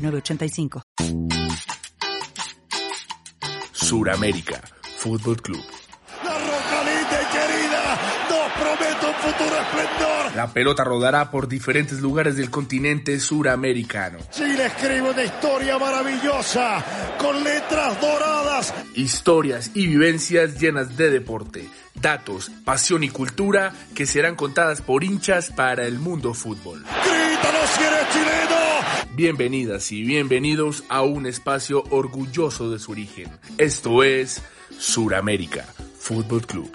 906985. Suramérica Fútbol Club. La Rocalita querida nos promete un futuro esplendor. La pelota rodará por diferentes lugares del continente suramericano. Chile escribe una historia maravillosa con letras doradas. Historias y vivencias llenas de deporte, datos, pasión y cultura que serán contadas por hinchas para el mundo fútbol. Grítalo si eres chileno. Bienvenidas y bienvenidos a un espacio orgulloso de su origen. Esto es Suramérica Fútbol Club.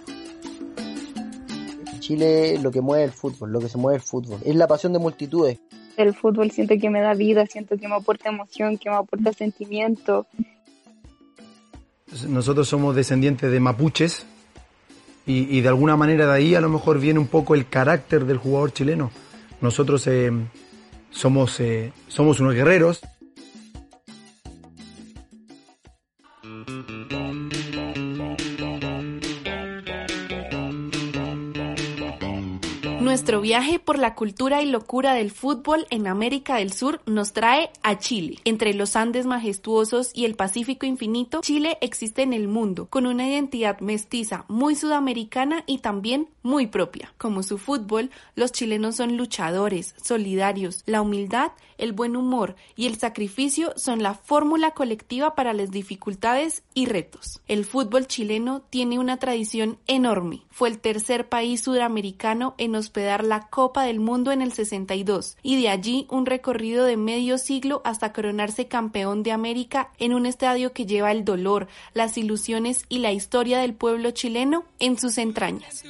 Chile lo que mueve el fútbol, lo que se mueve el fútbol. Es la pasión de multitudes. El fútbol siento que me da vida, siento que me aporta emoción, que me aporta sentimiento. Nosotros somos descendientes de mapuches y, y de alguna manera de ahí a lo mejor viene un poco el carácter del jugador chileno. Nosotros eh, somos, eh, somos unos guerreros. Nuestro viaje por la cultura y locura del fútbol en América del Sur nos trae a Chile. Entre los Andes majestuosos y el Pacífico infinito, Chile existe en el mundo, con una identidad mestiza muy sudamericana y también muy propia. Como su fútbol, los chilenos son luchadores, solidarios, la humildad, el buen humor y el sacrificio son la fórmula colectiva para las dificultades y retos. El fútbol chileno tiene una tradición enorme. Fue el tercer país sudamericano en hospedar la Copa del Mundo en el 62 y de allí un recorrido de medio siglo hasta coronarse campeón de América en un estadio que lleva el dolor, las ilusiones y la historia del pueblo chileno en sus entrañas.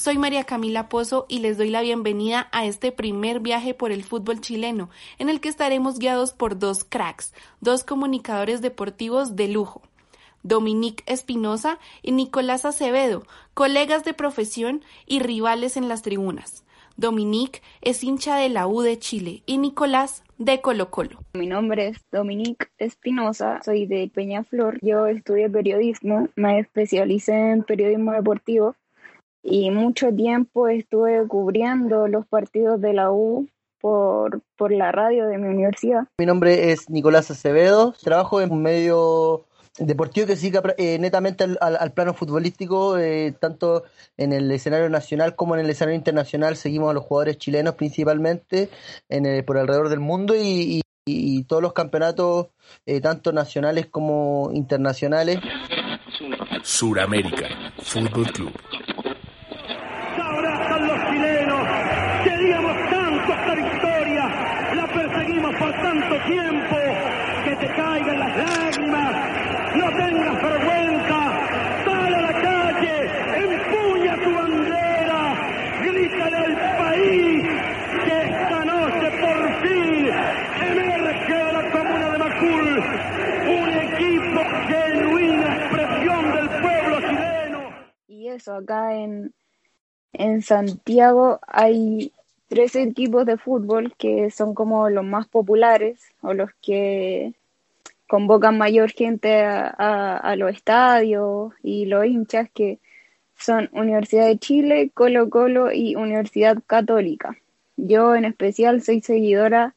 Soy María Camila Pozo y les doy la bienvenida a este primer viaje por el fútbol chileno, en el que estaremos guiados por dos cracks, dos comunicadores deportivos de lujo. Dominique Espinosa y Nicolás Acevedo, colegas de profesión y rivales en las tribunas. Dominique es hincha de la U de Chile y Nicolás de Colo Colo. Mi nombre es Dominique Espinosa, soy de Peñaflor. Yo estudié periodismo, me especialicé en periodismo deportivo y mucho tiempo estuve cubriendo los partidos de la U por, por la radio de mi universidad. Mi nombre es Nicolás Acevedo, trabajo en un medio deportivo que sigue eh, netamente al, plano futbolístico, eh, tanto en el escenario nacional como en el escenario internacional. Seguimos a los jugadores chilenos principalmente en el, por alrededor del mundo y todos los campeonatos, eh, tanto nacionales como internacionales. Suramérica Fútbol Club. Abrazan los chilenos, queríamos tanto esta victoria, la perseguimos por tanto tiempo, que te caigan las lágrimas, no tengas vergüenza, sal a la calle, empuña tu bandera, grítale al país que esta noche por fin emerge de la comuna de Macul un equipo genuina expresión del pueblo chileno. Y acá en, en Santiago hay tres equipos de fútbol que son como los más populares o los que convocan mayor gente a, a, a, los estadios y los hinchas que son Universidad de Chile, Colo Colo y Universidad Católica. Yo en especial soy seguidora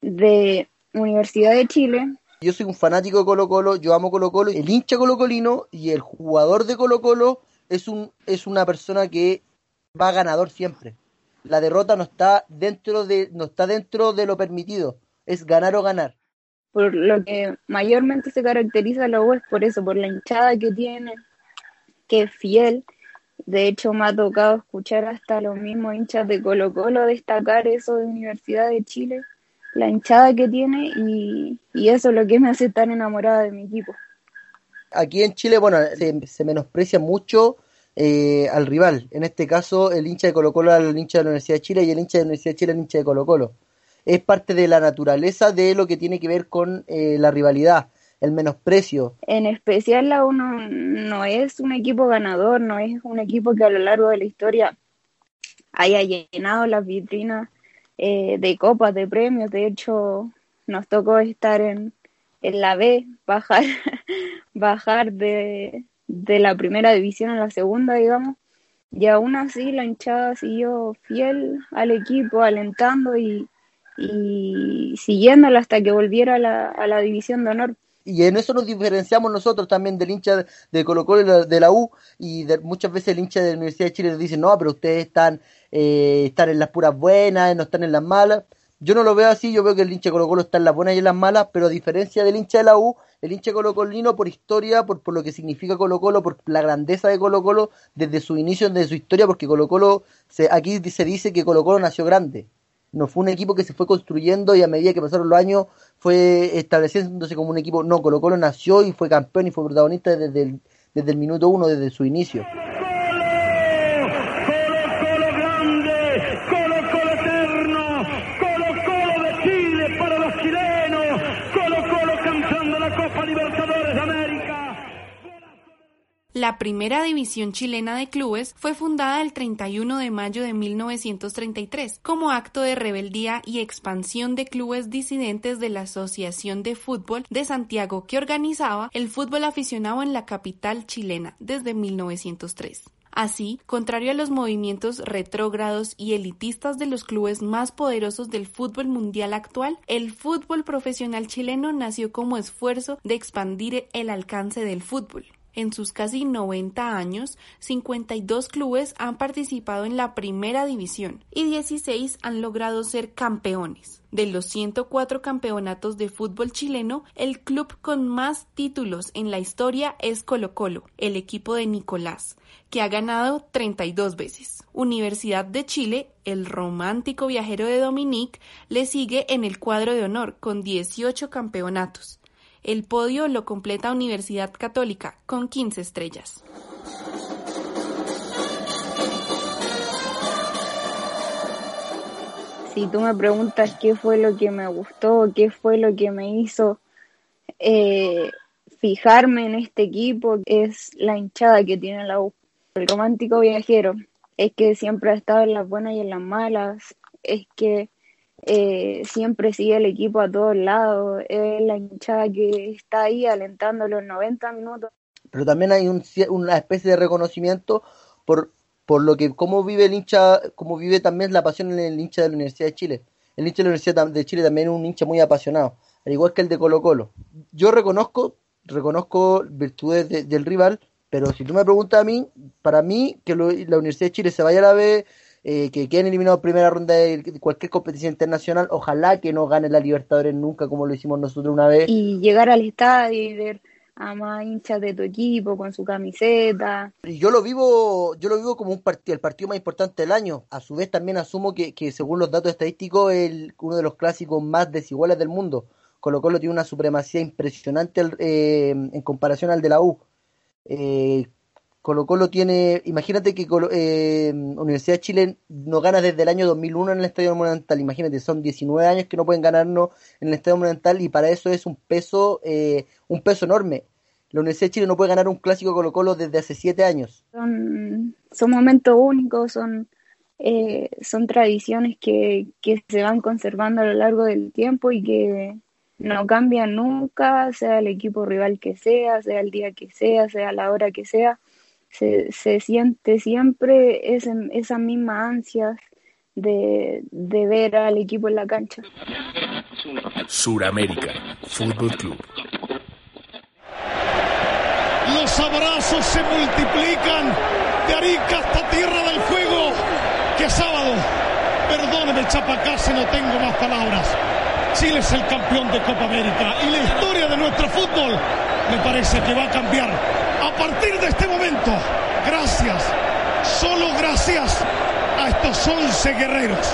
de Universidad de Chile. Yo soy un fanático de Colo Colo, yo amo Colo Colo, el hincha colocolino y el jugador de Colo Colo es, un, es una persona que va ganador siempre. La derrota no está dentro de, no está dentro de lo permitido, es ganar o ganar por lo que mayormente se caracteriza a la U es por eso, por la hinchada que tiene, que es fiel. De hecho, me ha tocado escuchar hasta los mismos hinchas de Colo Colo destacar eso de Universidad de Chile, la hinchada que tiene y, y eso es lo que me hace tan enamorada de mi equipo. Aquí en Chile, bueno, se, menosprecia mucho eh, al rival. En este caso, el hincha de Colo Colo al hincha de la Universidad de Chile y el hincha de la Universidad de Chile al hincha de Colo Colo. Es parte de la naturaleza de lo que tiene que ver con eh, la rivalidad, el menosprecio. En especial la uno no es un equipo ganador, no es un equipo que a lo largo de la historia haya llenado las vitrinas eh, de copas, de premios. De hecho, nos tocó estar en, en la B, bajar, bajar de, de la primera división a la segunda, digamos. Y aún así la hinchada siguió fiel al equipo, alentando y, y siguiéndolo hasta que volviera a la, a la división de honor. Y en eso nos diferenciamos nosotros también del hincha de Colo Colo de la U y de, muchas veces el hincha de la Universidad de Chile dice, no, pero ustedes están, eh, están en las puras buenas, no están en las malas. Yo no lo veo así, yo veo que el hincha Colo Colo está en las buenas y en las malas, pero a diferencia del hincha de la U, el hincha Colo Colino por historia, por, por lo que significa Colo Colo, por la grandeza de Colo Colo desde su inicio, desde su historia, porque Colo Colo, se, aquí se dice que Colo Colo nació grande. No fue un equipo que se fue construyendo y a medida que pasaron los años fue estableciéndose como un equipo. No, Colo Colo nació y fue campeón y fue protagonista desde desde el minuto uno, desde su inicio. La primera división chilena de clubes fue fundada el 31 de mayo de 1933 como acto de rebeldía y expansión de clubes disidentes de la Asociación de Fútbol de Santiago que organizaba el fútbol aficionado en la capital chilena desde 1903. Así, contrario a los movimientos retrógrados y elitistas de los clubes más poderosos del fútbol mundial actual, el fútbol profesional chileno nació como esfuerzo de expandir el alcance del fútbol. En sus casi 90 años, 52 clubes han participado en la primera división y 16 han logrado ser campeones. De los 104 campeonatos de fútbol chileno, el club con más títulos en la historia es Colo Colo, el equipo de Nicolás, que ha ganado 32 veces. Universidad de Chile, el romántico viajero de Dominique, le sigue en el cuadro de honor con 18 campeonatos. El podio lo completa Universidad Católica con 15 estrellas. Si tú me preguntas qué fue lo que me gustó, qué fue lo que me hizo eh, fijarme en este equipo, es la hinchada que tiene la. El romántico viajero es que siempre ha estado en las buenas y en las malas, es que eh, siempre sigue el equipo a todos lados, es la hinchada que está ahí alentando los 90 minutos. Pero también hay un, una especie de reconocimiento por, por lo que cómo vive el hincha, cómo vive también la pasión en el hincha de la Universidad de Chile. El hincha de la Universidad de Chile también es un hincha muy apasionado, al igual que el de Colo Colo. Yo reconozco, reconozco virtudes del rival, pero si tú me preguntas a mí, para mí que la Universidad de Chile se vaya a la B eh, que queden eliminados primera ronda de cualquier competición internacional. Ojalá que no gane la Libertadores nunca como lo hicimos nosotros una vez. Y llegar al estadio y ver a más hinchas de tu equipo con su camiseta. Y yo lo vivo, yo lo vivo como un partido, el partido más importante del año. A su vez también asumo que, que según los datos estadísticos es uno de los clásicos más desiguales del mundo. Colo Colo tiene una supremacía impresionante eh, en comparación al de la U. Eh, Colo Colo tiene, imagínate que eh, Universidad de Chile no gana desde el año 2001 en el Estadio Monumental, imagínate, son 19 años que no pueden ganarnos en el Estadio Monumental y para eso es un peso, eh, un peso enorme. La Universidad de Chile no puede ganar un clásico Colo Colo desde hace 7 años. Son, son momentos únicos, son, eh, son tradiciones que, que se van conservando a lo largo del tiempo y que no cambian nunca, sea el equipo rival que sea, sea el día que sea, sea la hora que sea se, se siente siempre ese, esa misma ansias de, de ver al equipo en la cancha. Suramérica Fútbol Club. Los abrazos se multiplican de Arica hasta Tierra del Fuego. ¡Qué sábado! Perdóneme, Chapacase, no tengo más palabras. Chile es el campeón de Copa América y la historia de nuestro fútbol me parece que va a cambiar a partir de este momento. Gracias, solo gracias a estos 11 guerreros.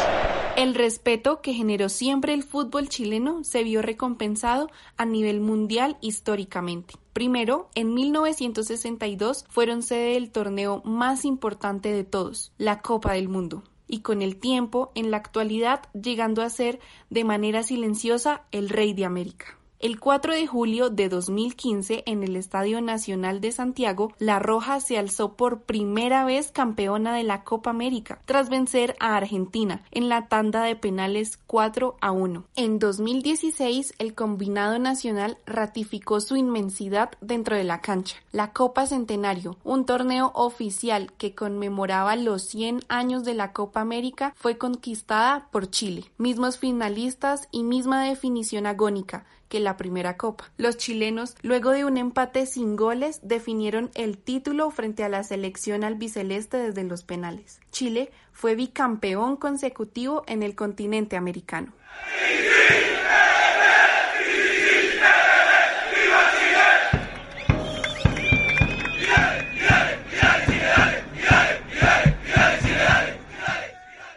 El respeto que generó siempre el fútbol chileno se vio recompensado a nivel mundial históricamente. Primero, en 1962 fueron sede del torneo más importante de todos, la Copa del Mundo, y con el tiempo, en la actualidad, llegando a ser de manera silenciosa el Rey de América. El 4 de julio de 2015, en el Estadio Nacional de Santiago, La Roja se alzó por primera vez campeona de la Copa América, tras vencer a Argentina en la tanda de penales 4 a 1. En 2016, el combinado nacional ratificó su inmensidad dentro de la cancha. La Copa Centenario, un torneo oficial que conmemoraba los 100 años de la Copa América, fue conquistada por Chile, mismos finalistas y misma definición agónica que la primera copa. Los chilenos, luego de un empate sin goles, definieron el título frente a la selección albiceleste desde los penales. Chile fue bicampeón consecutivo en el continente americano.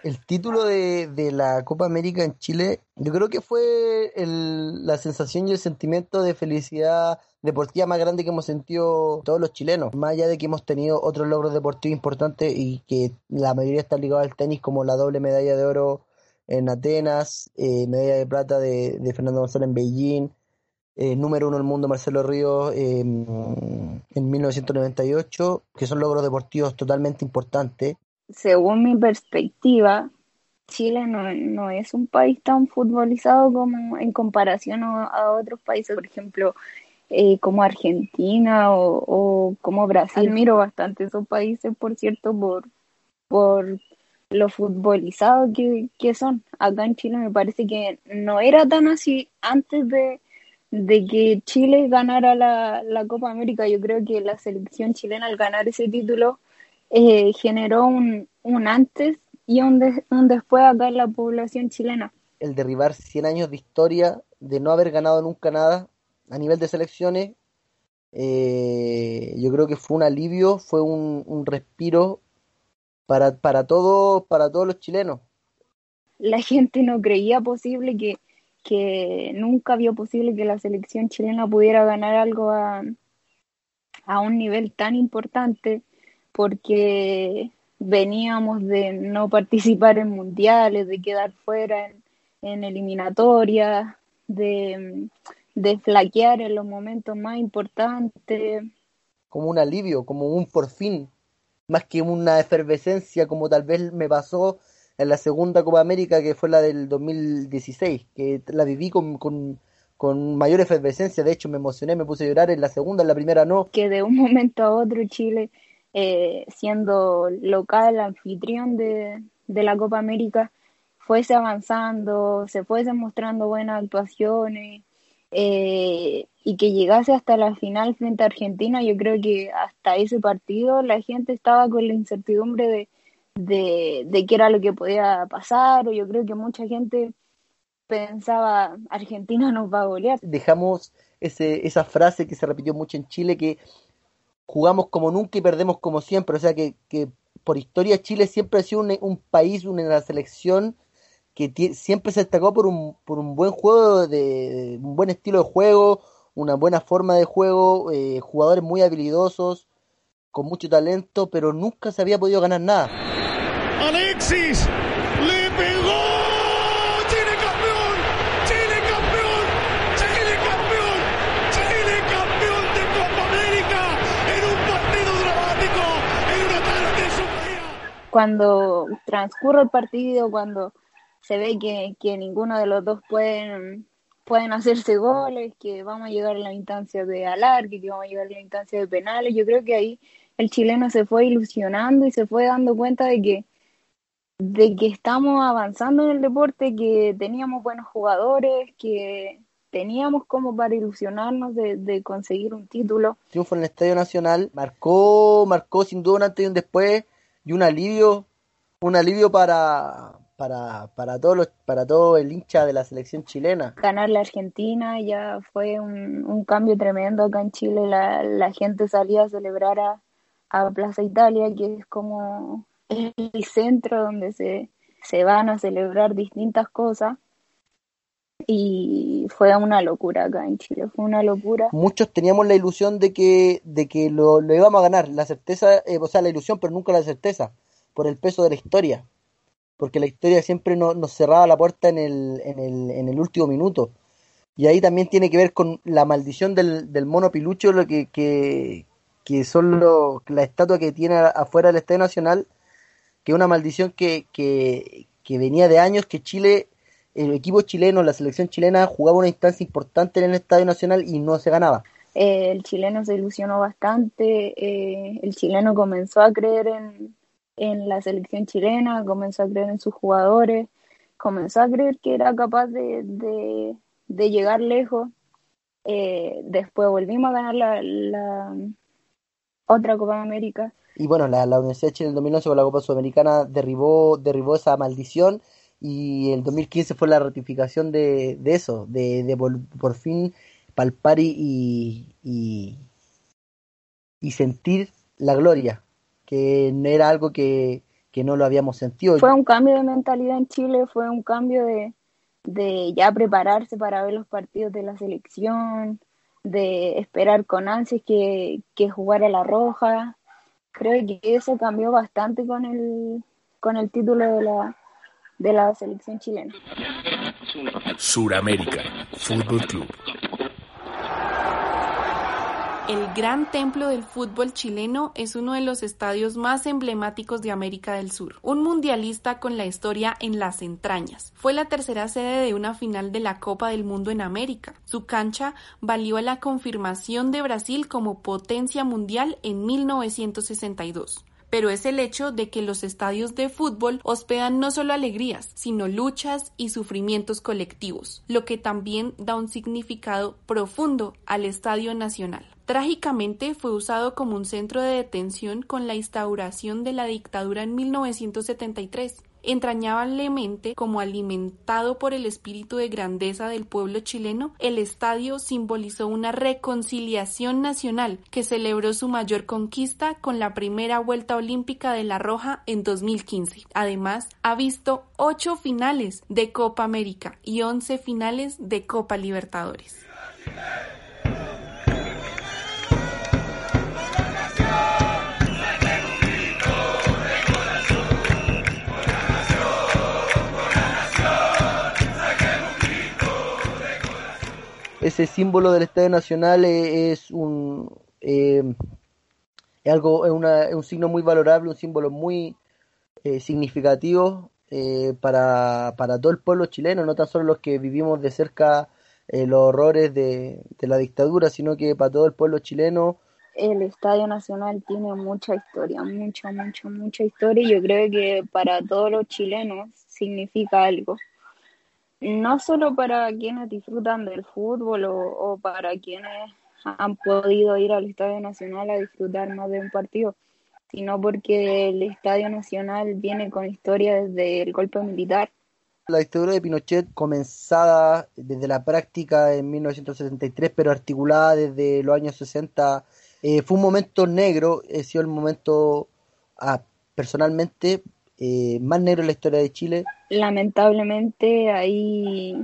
El título de, de, la Copa América en Chile, yo creo que fue el, la sensación y el sentimiento de felicidad deportiva más grande que hemos sentido todos los chilenos. Más allá de que hemos tenido otros logros deportivos importantes y que la mayoría está ligado al tenis, como la doble medalla de oro en Atenas, eh, medalla de plata de, de, Fernando González en Beijing, eh, número uno del mundo Marcelo Ríos eh, en 1998, que son logros deportivos totalmente importantes según mi perspectiva, Chile no, no, es un país tan futbolizado como en comparación a, otros países, por ejemplo, eh, como Argentina o, como Brasil. Admiro bastante esos países, por cierto, por, por lo futbolizado que, que son. Acá en Chile me parece que no era tan así antes de, de que Chile ganara la, la Copa América. Yo creo que la selección chilena al ganar ese título eh, generó un, un, antes y un, un después acá en la población chilena. El derribar 100 años de historia, de no haber ganado nunca nada a nivel de selecciones, eh, yo creo que fue un alivio, fue un, un respiro para, para, todo, para todos los chilenos. La gente no creía posible que, que nunca vio posible que la selección chilena pudiera ganar algo a, a un nivel tan importante porque veníamos de no participar en mundiales, de quedar fuera en, en eliminatorias, de, de flaquear en los momentos más importantes. Como un alivio, como un por fin, más que una efervescencia como tal vez me pasó en la segunda Copa América que fue la del 2016, que la viví con, con, con mayor efervescencia, de hecho me emocioné, me puse a llorar en la segunda, en la primera no. Que de un momento a otro Chile eh, siendo local, anfitrión de, de la Copa América, fuese avanzando, se fuese mostrando buenas actuaciones eh, y que llegase hasta la final frente a Argentina, yo creo que hasta ese partido la gente estaba con la incertidumbre de, de, de qué era lo que podía pasar, o yo creo que mucha gente pensaba Argentina nos va a golear. Dejamos ese, esa frase que se repitió mucho en Chile que jugamos como nunca y perdemos como siempre. O sea que, que por historia Chile siempre ha sido un, un país, una selección que siempre se destacó por un, por un buen juego, de, un buen estilo de juego, una buena forma de juego, eh, jugadores muy habilidosos, con mucho talento, pero nunca se había podido ganar nada. Alexis le cuando transcurre el partido, cuando se ve que, que ninguno de los dos pueden, pueden hacerse goles, que vamos a llegar a la instancia de alargue, que vamos a llegar a la instancia de penales, yo creo que ahí el chileno se fue ilusionando y se fue dando cuenta de que de que estamos avanzando en el deporte, que teníamos buenos jugadores, que teníamos como para ilusionarnos de, de conseguir un título. Triunfo en el Estadio Nacional, marcó, marcó sin duda un antes y un después y un alivio, un alivio para, para, para, todos los, para todo el hincha de la selección chilena. Ganar la Argentina ya fue un, un cambio tremendo acá en Chile. La, la gente salía a celebrar a, a, Plaza Italia, que es como el centro donde se, se van a celebrar distintas cosas y fue una locura acá en Chile, fue una locura. Muchos teníamos la ilusión de que, de que lo, lo íbamos a ganar, la certeza, eh, o sea, la ilusión, pero nunca la certeza, por el peso de la historia, porque la historia siempre no, nos cerraba la puerta en el, en, el, en el último minuto. Y ahí también tiene que ver con la maldición del, del mono pilucho, lo que, que, que son lo, la estatua que tiene afuera del Estadio Nacional, que es una maldición que, que venía de años que Chile el equipo chileno, la selección chilena jugaba una instancia importante en el Estadio Nacional y no se ganaba. Eh, el chileno se ilusionó bastante, eh, el chileno comenzó a creer en, en, la selección chilena, comenzó a creer en sus jugadores, comenzó a creer que era capaz de, de, de llegar lejos. Eh, después volvimos a ganar la, la, otra Copa América. Y bueno, la, la Universidad de Chile en el 2011 con la Copa Sudamericana derribó, derribó esa maldición y el 2015 fue la ratificación de, de eso, de, de por, fin palpar y, y, y, sentir la gloria, que no era algo que, que, no lo habíamos sentido. Fue un cambio de mentalidad en Chile, fue un cambio de, de ya prepararse para ver los partidos de la selección, de esperar con ansias que, que jugara la roja. Creo que eso cambió bastante con el, con el título de la, de la selección chilena. Suramérica Fútbol Club. El Gran Templo del Fútbol chileno es uno de los estadios más emblemáticos de América del Sur. Un mundialista con la historia en las entrañas. Fue la tercera sede de una final de la Copa del Mundo en América. Su cancha valió a la confirmación de Brasil como potencia mundial en 1962 pero es el hecho de que los estadios de fútbol hospedan no solo alegrías, sino luchas y sufrimientos colectivos, lo que también da un significado profundo al Estadio Nacional. Trágicamente fue usado como un centro de detención con la instauración de la dictadura en 1973 entrañablemente como alimentado por el espíritu de grandeza del pueblo chileno, el estadio simbolizó una reconciliación nacional que celebró su mayor conquista con la primera vuelta olímpica de la Roja en 2015. Además, ha visto ocho finales de Copa América y once finales de Copa Libertadores. Ese símbolo del Estadio Nacional es, un eh, algo es, una, es, un signo muy valorable, un símbolo muy eh, significativo eh, para, para, todo el pueblo chileno, no tan solo los que vivimos de cerca eh, los horrores de, de, la dictadura, sino que para todo el pueblo chileno. El Estadio Nacional tiene mucha historia, mucha, mucha, mucha historia y yo creo que para todos los chilenos significa algo no solo para quienes disfrutan del fútbol o, para quienes han podido ir al Estadio Nacional a disfrutar más de un partido, sino porque el Estadio Nacional viene con historia desde el golpe militar. La dictadura de Pinochet, comenzada desde la práctica en 1973, pero articulada desde los años 60, eh, fue un momento negro, ha sido el momento, ah, personalmente, eh, más negro en la historia de Chile. Lamentablemente ahí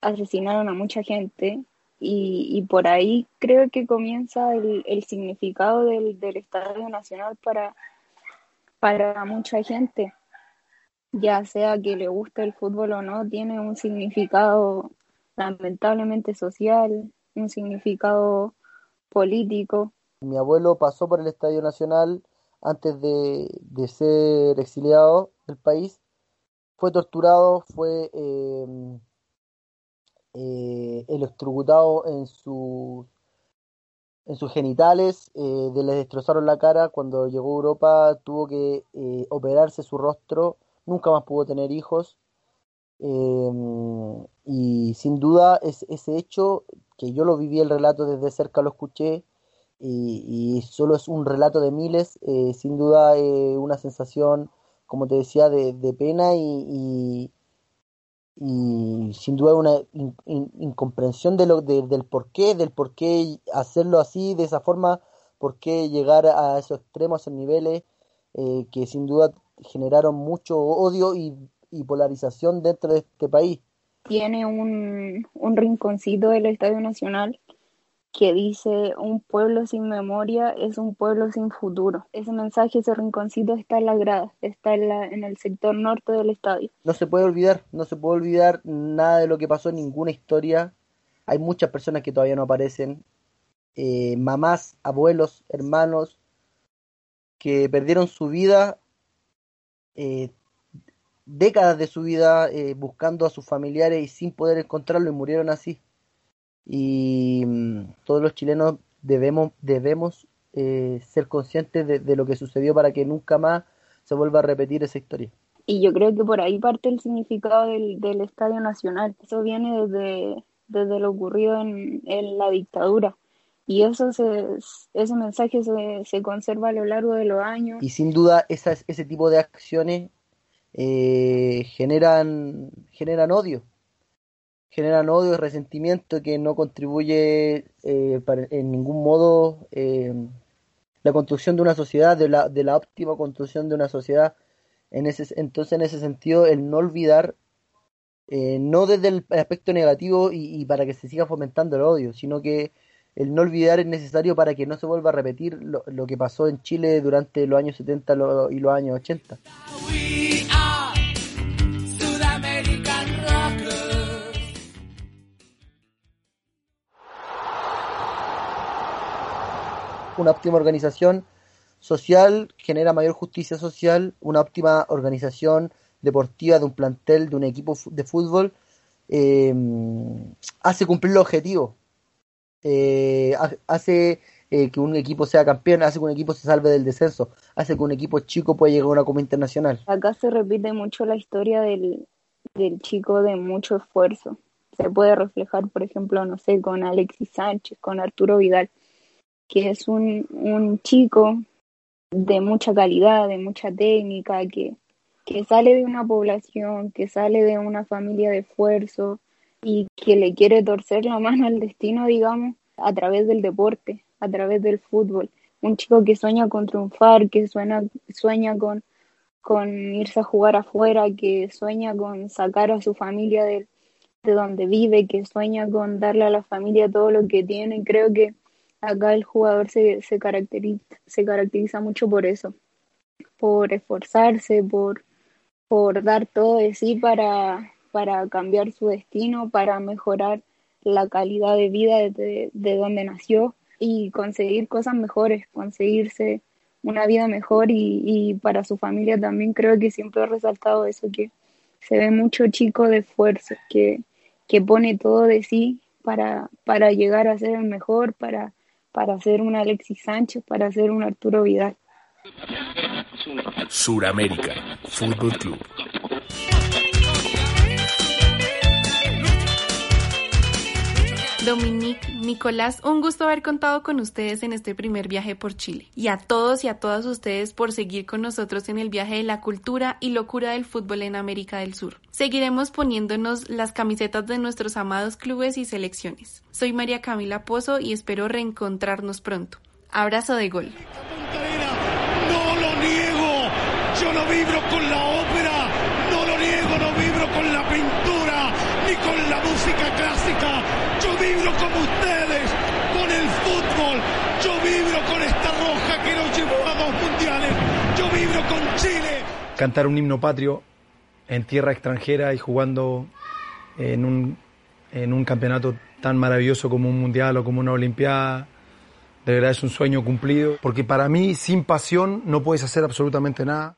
asesinaron a mucha gente y, y por ahí creo que comienza el, el significado del, del, Estadio Nacional para, para mucha gente, ya sea que le guste el fútbol o no, tiene un significado lamentablemente social, un significado político. Mi abuelo pasó por el Estadio Nacional antes de, de ser exiliado del país, fue torturado, fue eh, eh, electrocutado en, su, en sus genitales, eh, le destrozaron la cara, cuando llegó a Europa tuvo que eh, operarse su rostro, nunca más pudo tener hijos, eh, y sin duda es, ese hecho, que yo lo viví el relato desde cerca, lo escuché, y, solo es un relato de miles, eh, sin duda eh, una sensación, como te decía, de, pena y, y, sin duda una in, in, incomprensión de lo, de, del por qué, del por qué hacerlo así, de esa forma, por qué llegar a esos extremos, a esos niveles, eh, que sin duda generaron mucho odio y, polarización dentro de este país. Tiene un, un rinconcito del Estadio Nacional que dice un pueblo sin memoria es un pueblo sin futuro. Ese mensaje, ese rinconcito está en la grada, está en, la, en el sector norte del estadio. No se puede olvidar, no se puede olvidar nada de lo que pasó ninguna historia. Hay muchas personas que todavía no aparecen, eh, mamás, abuelos, hermanos, que perdieron su vida, eh, décadas de su vida eh, buscando a sus familiares y sin poder encontrarlo y murieron así y mm, todos los chilenos debemos, debemos eh, ser conscientes de, lo que sucedió para que nunca más se vuelva a repetir esa historia. Y yo creo que por ahí parte el significado del, del Estadio Nacional. Eso viene desde, desde lo ocurrido en, en la dictadura. Y eso se, ese mensaje se, se, conserva a lo largo de los años. Y sin duda esas, ese tipo de acciones eh, generan, generan odio generan odio y resentimiento que no contribuye eh, en ningún modo eh, la construcción de una sociedad, de la, de la óptima construcción de una sociedad. En ese, entonces, en ese sentido, el no olvidar, eh, no desde el aspecto negativo y, para que se siga fomentando el odio, sino que el no olvidar es necesario para que no se vuelva a repetir lo, lo que pasó en Chile durante los años 70 y los años 80. Una óptima organización social genera mayor justicia social, una óptima organización deportiva de un plantel, de un equipo de fútbol, eh, hace cumplir los objetivos, eh, hace eh, que un equipo sea campeón, hace que un equipo se salve del descenso, hace que un equipo chico pueda llegar a una Copa Internacional. Acá se repite mucho la historia del, del chico de mucho esfuerzo. Se puede reflejar, por ejemplo, no sé, con Alexis Sánchez, con Arturo Vidal que es un, un chico de mucha calidad, de mucha técnica, que, que sale de una población, que sale de una familia de esfuerzo y que le quiere torcer la mano al destino, digamos, a través del deporte, a través del fútbol. Un chico que sueña con triunfar, que sueña, con, con irse a jugar afuera, que sueña con sacar a su familia de, de donde vive, que sueña con darle a la familia todo lo que tiene. Creo que acá el jugador se, se, caracteriza, se caracteriza mucho por eso, por esforzarse, por, por dar todo de sí para, para cambiar su destino, para mejorar la calidad de vida de, de donde nació y conseguir cosas mejores, conseguirse una vida mejor y, y, para su familia también creo que siempre he resaltado eso, que se ve mucho chico de esfuerzo, que, que pone todo de sí para, para llegar a ser el mejor, para, para hacer un Alexis Sánchez, para hacer un Arturo Vidal. Suramérica Fútbol Club. Dominique, Nicolás, un gusto haber contado con ustedes en este primer viaje por Chile. Y a todos y a todas ustedes por seguir con nosotros en el viaje de la cultura y locura del fútbol en América del Sur. Seguiremos poniéndonos las camisetas de nuestros amados clubes y selecciones. Soy María Camila Pozo y espero reencontrarnos pronto. Abrazo de gol. No lo niego, yo no vibro con la ópera, no lo niego, no vibro con la pintura ni con la música clásica yo vibro como ustedes con el fútbol. Yo vibro con esta roja que nos llevó a dos mundiales. Yo vibro con Chile. Cantar un himno patrio en tierra extranjera y jugando en un, en un campeonato tan maravilloso como un mundial o como una olimpiada, de verdad es un sueño cumplido, porque para mí sin pasión no puedes hacer absolutamente nada.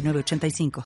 85